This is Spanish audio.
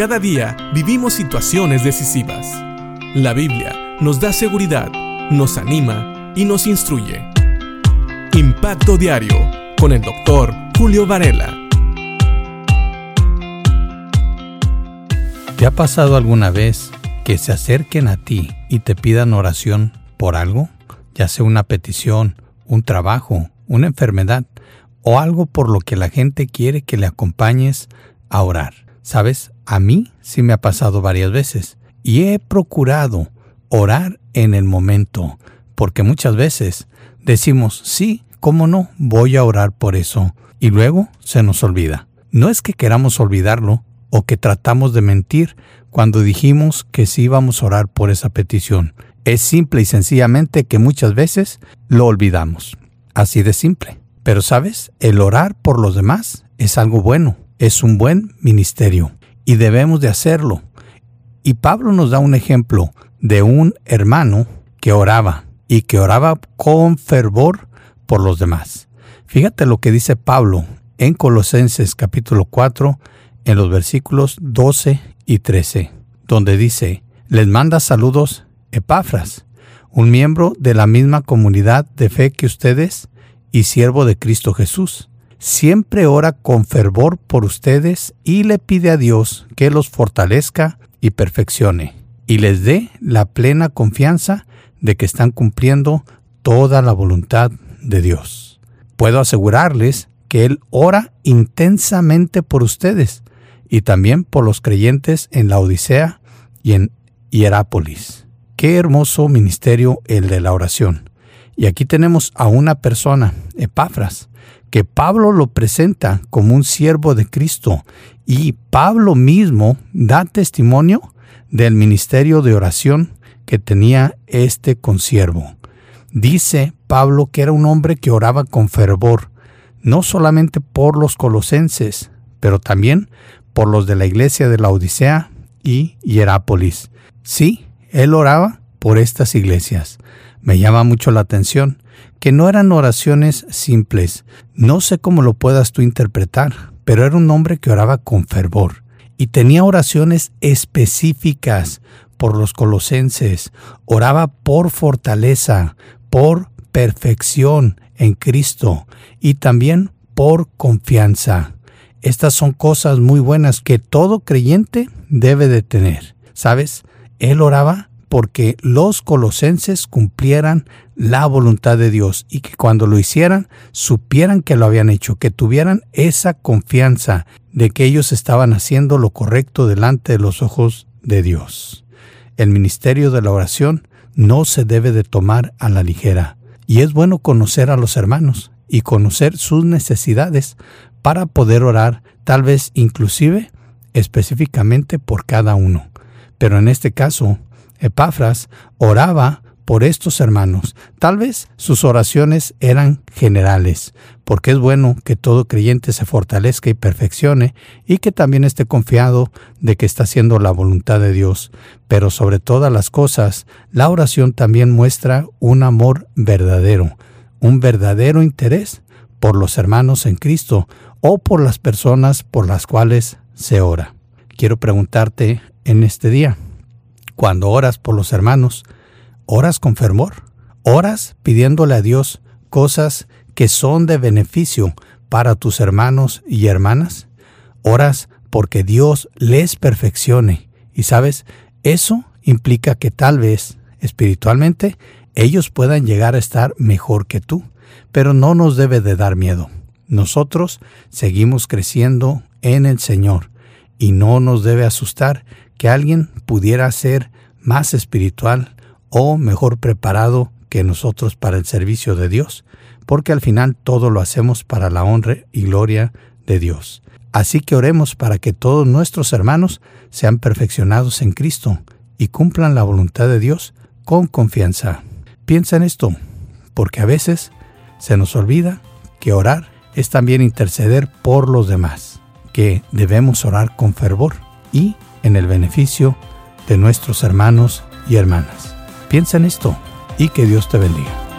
Cada día vivimos situaciones decisivas. La Biblia nos da seguridad, nos anima y nos instruye. Impacto Diario con el doctor Julio Varela. ¿Te ha pasado alguna vez que se acerquen a ti y te pidan oración por algo? Ya sea una petición, un trabajo, una enfermedad o algo por lo que la gente quiere que le acompañes a orar. Sabes, a mí sí me ha pasado varias veces y he procurado orar en el momento, porque muchas veces decimos, sí, cómo no, voy a orar por eso, y luego se nos olvida. No es que queramos olvidarlo o que tratamos de mentir cuando dijimos que sí íbamos a orar por esa petición. Es simple y sencillamente que muchas veces lo olvidamos. Así de simple. Pero sabes, el orar por los demás es algo bueno, es un buen ministerio y debemos de hacerlo. Y Pablo nos da un ejemplo de un hermano que oraba y que oraba con fervor por los demás. Fíjate lo que dice Pablo en Colosenses capítulo 4 en los versículos 12 y 13, donde dice, les manda saludos Epafras, un miembro de la misma comunidad de fe que ustedes y siervo de Cristo Jesús. Siempre ora con fervor por ustedes y le pide a Dios que los fortalezca y perfeccione, y les dé la plena confianza de que están cumpliendo toda la voluntad de Dios. Puedo asegurarles que Él ora intensamente por ustedes y también por los creyentes en la Odisea y en Hierápolis. Qué hermoso ministerio el de la oración. Y aquí tenemos a una persona, Epafras, que Pablo lo presenta como un siervo de Cristo y Pablo mismo da testimonio del ministerio de oración que tenía este consiervo. Dice Pablo que era un hombre que oraba con fervor, no solamente por los colosenses, pero también por los de la iglesia de la Odisea y Hierápolis. Sí, él oraba por estas iglesias. Me llama mucho la atención que no eran oraciones simples. No sé cómo lo puedas tú interpretar, pero era un hombre que oraba con fervor y tenía oraciones específicas por los colosenses. Oraba por fortaleza, por perfección en Cristo y también por confianza. Estas son cosas muy buenas que todo creyente debe de tener. ¿Sabes? Él oraba porque los colosenses cumplieran la voluntad de Dios y que cuando lo hicieran supieran que lo habían hecho, que tuvieran esa confianza de que ellos estaban haciendo lo correcto delante de los ojos de Dios. El ministerio de la oración no se debe de tomar a la ligera y es bueno conocer a los hermanos y conocer sus necesidades para poder orar, tal vez inclusive específicamente por cada uno. Pero en este caso, Epafras oraba por estos hermanos. Tal vez sus oraciones eran generales, porque es bueno que todo creyente se fortalezca y perfeccione y que también esté confiado de que está haciendo la voluntad de Dios. Pero sobre todas las cosas, la oración también muestra un amor verdadero, un verdadero interés por los hermanos en Cristo o por las personas por las cuales se ora. Quiero preguntarte en este día, cuando oras por los hermanos, ¿oras con fervor? ¿Oras pidiéndole a Dios cosas que son de beneficio para tus hermanos y hermanas? ¿Oras porque Dios les perfeccione? Y sabes, eso implica que tal vez, espiritualmente, ellos puedan llegar a estar mejor que tú, pero no nos debe de dar miedo. Nosotros seguimos creciendo en el Señor y no nos debe asustar que alguien pudiera ser más espiritual o mejor preparado que nosotros para el servicio de Dios, porque al final todo lo hacemos para la honra y gloria de Dios. Así que oremos para que todos nuestros hermanos sean perfeccionados en Cristo y cumplan la voluntad de Dios con confianza. Piensa en esto, porque a veces se nos olvida que orar es también interceder por los demás, que debemos orar con fervor y en el beneficio de nuestros hermanos y hermanas. Piensa en esto y que Dios te bendiga.